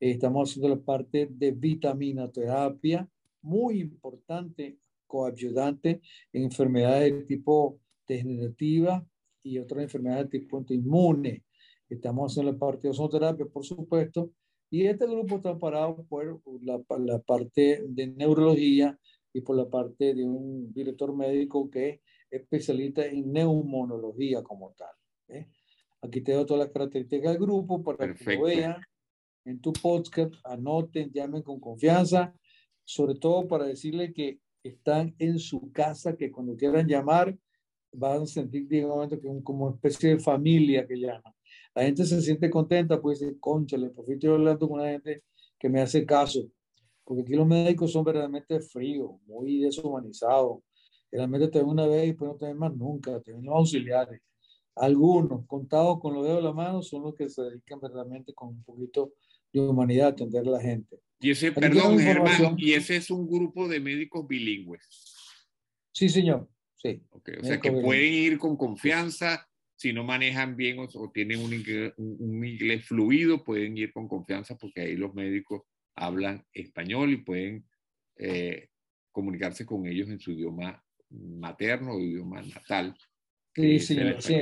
Estamos haciendo la parte de vitamina terapia, muy importante, coayudante en enfermedades de tipo degenerativa y otras enfermedades de tipo autoinmune. Estamos haciendo la parte de ozonoterapia, por supuesto, y este grupo está parado por la, la, parte de neurología y por la parte de un director médico que especialista en neumonología como tal. ¿eh? Aquí te doy todas las características del grupo para que lo vean en tu podcast, anoten, llamen con confianza, sobre todo para decirle que están en su casa, que cuando quieran llamar van a sentir, digamos, que es como una especie de familia que llaman. La gente se siente contenta, pues dice, conchale, por fin estoy hablando con una gente que me hace caso. Porque aquí los médicos son verdaderamente fríos, muy deshumanizados. Realmente te ven una vez y después no te ven más nunca, te ven los auxiliares. Algunos, contados con los dedos de la mano, son los que se dedican verdaderamente con un poquito de humanidad a atender a la gente. Y ese, perdón, Germán, y ese es un grupo de médicos bilingües. Sí, señor. Sí. Okay, o sea que pueden ir con confianza, si no manejan bien o, o tienen un inglés, un inglés, fluido, pueden ir con confianza porque ahí los médicos hablan español y pueden eh, comunicarse con ellos en su idioma materno idioma natal. Sí, sí, sí,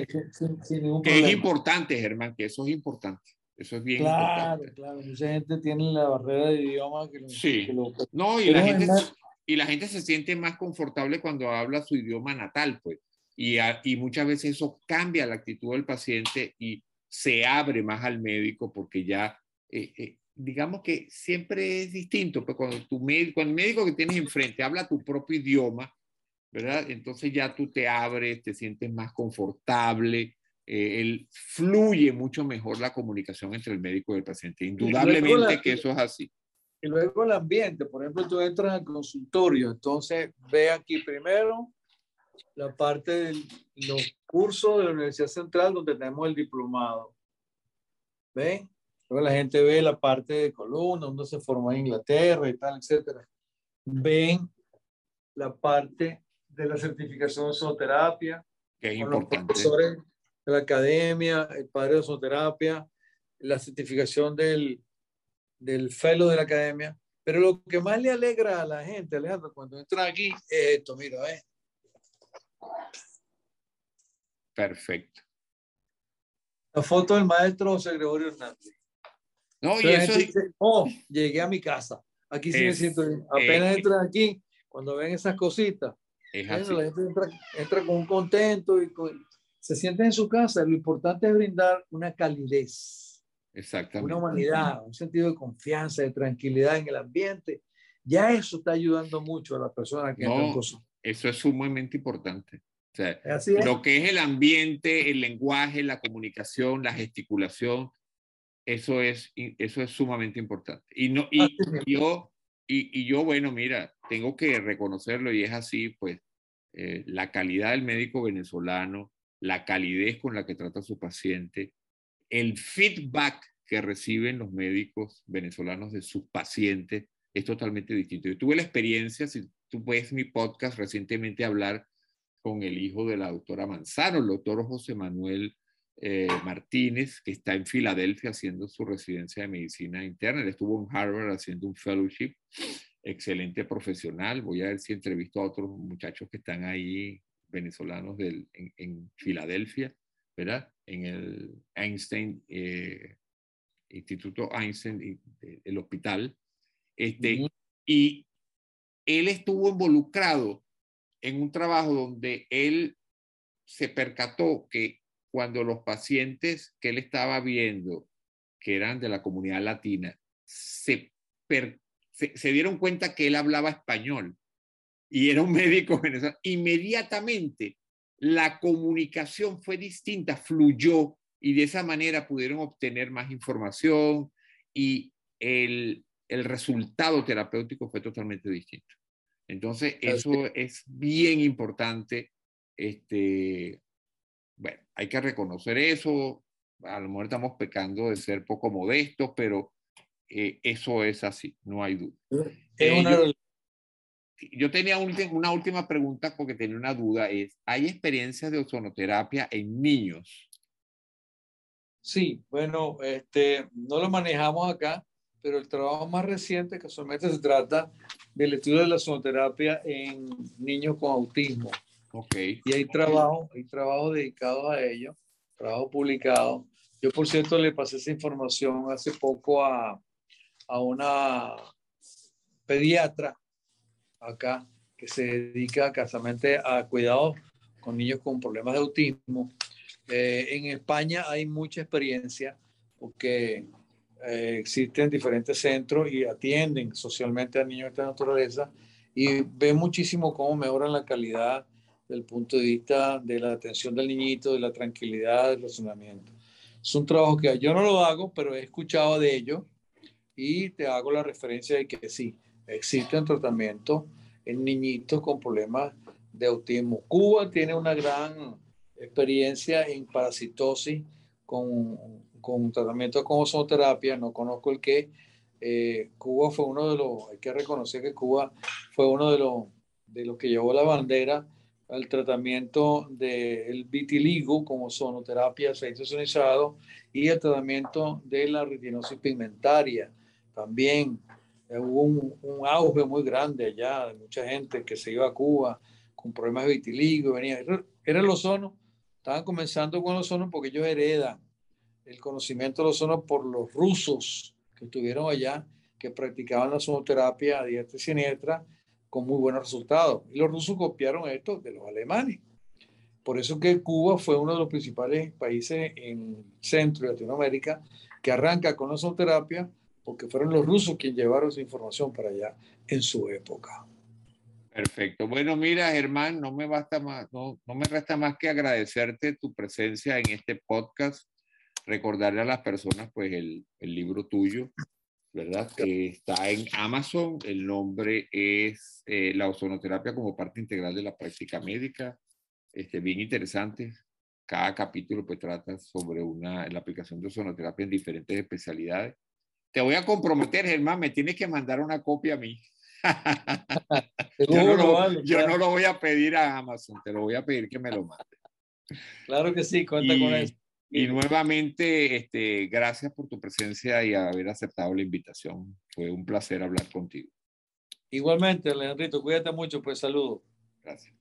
sí, Que es importante, Germán, que eso es importante. Eso es bien claro, importante. Claro, mucha gente tiene la barrera de idioma que, sí. que lo, No, y la, gente, más... y la gente se siente más confortable cuando habla su idioma natal, pues. Y, a, y muchas veces eso cambia la actitud del paciente y se abre más al médico porque ya, eh, eh, digamos que siempre es distinto, pues cuando, tu médico, cuando el médico que tienes enfrente habla tu propio idioma, ¿verdad? Entonces ya tú te abres, te sientes más confortable, eh, el, fluye mucho mejor la comunicación entre el médico y el paciente. Indudablemente la, que eso es así. Y luego el ambiente, por ejemplo, tú entras al consultorio, entonces ve aquí primero la parte de los cursos de la Universidad Central donde tenemos el diplomado. ¿Ven? Luego la gente ve la parte de columna, donde se formó en Inglaterra y tal, etcétera. Ven la parte de la certificación de zooterapia. Que es importante. Los profesores de la academia, el padre de zooterapia, la certificación del, del fellow de la academia. Pero lo que más le alegra a la gente, Alejandro, cuando entra aquí, es esto, mira, ¿eh? Perfecto. La foto del maestro José Gregorio Hernández. No, y eso dice, oh, llegué a mi casa. Aquí sí es, me siento bien. Apenas eh, entran aquí, cuando ven esas cositas, es así. la gente entra, entra, con un contento y con, se siente en su casa. Lo importante es brindar una calidez, Exactamente. una humanidad, un sentido de confianza, de tranquilidad en el ambiente. Ya eso está ayudando mucho a la persona que no, entra en cosas. Eso es sumamente importante. O sea, Así es. lo que es el ambiente, el lenguaje, la comunicación, la gesticulación, eso es, eso es sumamente importante. Y, no, y yo, y, yo, bueno, mira, tengo que reconocerlo y es así, pues, eh, la calidad del médico venezolano, la calidez con la que trata a su paciente, el feedback que reciben los médicos venezolanos de sus pacientes es totalmente distinto. Yo tuve la experiencia, si tú ves mi podcast recientemente hablar con el hijo de la doctora Manzano, el doctor José Manuel eh, Martínez, que está en Filadelfia haciendo su residencia de medicina interna. Él estuvo en Harvard haciendo un fellowship. excelente profesional. Voy a ver si entrevisto a otros muchachos que están ahí, venezolanos del, en, Filadelfia, ¿verdad? En el Einstein, eh, Instituto Einstein, el hospital. Este, Y él estuvo involucrado en un trabajo donde él se percató que cuando los pacientes que él estaba viendo, que eran de la comunidad latina, se, se, dieron cuenta que él hablaba español y era un [LAUGHS] médico venezolano, inmediatamente la comunicación fue distinta, fluyó y de esa manera pudieron obtener más información y el, el resultado terapéutico fue totalmente distinto. Entonces, eso es bien importante. Este, bueno, hay que reconocer eso. A lo mejor estamos pecando de ser poco modestos, pero eh, eso es así, no hay duda. Eh, yo, tenía una última pregunta porque tenía una duda, es, ¿hay experiencias de ozonoterapia en niños? Sí, bueno, este, no lo manejamos acá, pero el trabajo más reciente casualmente se trata del estudio de la ozonoterapia en niños con autismo. Okay. Y hay trabajo, hay trabajo dedicado a ello, trabajo publicado. Yo, por cierto, le pasé esa información hace poco a, a una pediatra acá que se dedica casamente a cuidados con niños con problemas de autismo. Eh, en España hay mucha experiencia porque eh, existen diferentes centros y atienden socialmente a niños de esta naturaleza y ven muchísimo cómo mejoran la calidad del punto de vista de la atención del niñito, de la tranquilidad, del razonamiento. Es un trabajo que yo no lo hago, pero he escuchado de ello y te hago la referencia de que sí, existen tratamientos en niñitos con problemas de autismo. Cuba tiene una gran experiencia en parasitosis con, con tratamiento con no conozco el qué. Eh, Cuba fue uno de los, hay que reconocer que Cuba fue uno de los, de los que llevó la bandera al tratamiento del vitiligo como sonoterapia aceite ozonizado y el tratamiento de la retinosis pigmentaria. También eh, hubo un, auge muy grande allá de mucha gente que se iba a Cuba con problemas de vitiligo, venía, era el ozono, estaban comenzando con el ozono porque ellos heredan el conocimiento del ozono por los rusos que estuvieron allá, que practicaban la ozonoterapia a diestra y siniestra con muy buenos resultados. Y los rusos copiaron esto de los alemanes. Por eso que Cuba fue uno de los principales países en Centro y Latinoamérica que arranca con la ozonoterapia porque fueron los rusos quienes llevaron esa información para allá en su época. Perfecto. Bueno, mira, Germán, no me basta más, no, no me resta más que agradecerte tu presencia en este podcast, recordarle a las personas, pues, el, el libro tuyo, ¿verdad? Que está en Amazon. El nombre es eh, La ozonoterapia como parte integral de la práctica médica. Este, bien interesante. Cada capítulo pues trata sobre una, la aplicación de ozonoterapia en diferentes especialidades. Te voy a comprometer, Germán, me tienes que mandar una copia a mí. [LAUGHS] yo, no lo, yo no lo, voy a pedir a Amazon, te lo voy a pedir que me lo mande. Claro que sí, cuenta con eso. Y nuevamente, este, gracias por tu presencia y haber aceptado la invitación. Fue un placer hablar contigo. Igualmente, Leandrito, cuídate mucho, pues saludo. Gracias.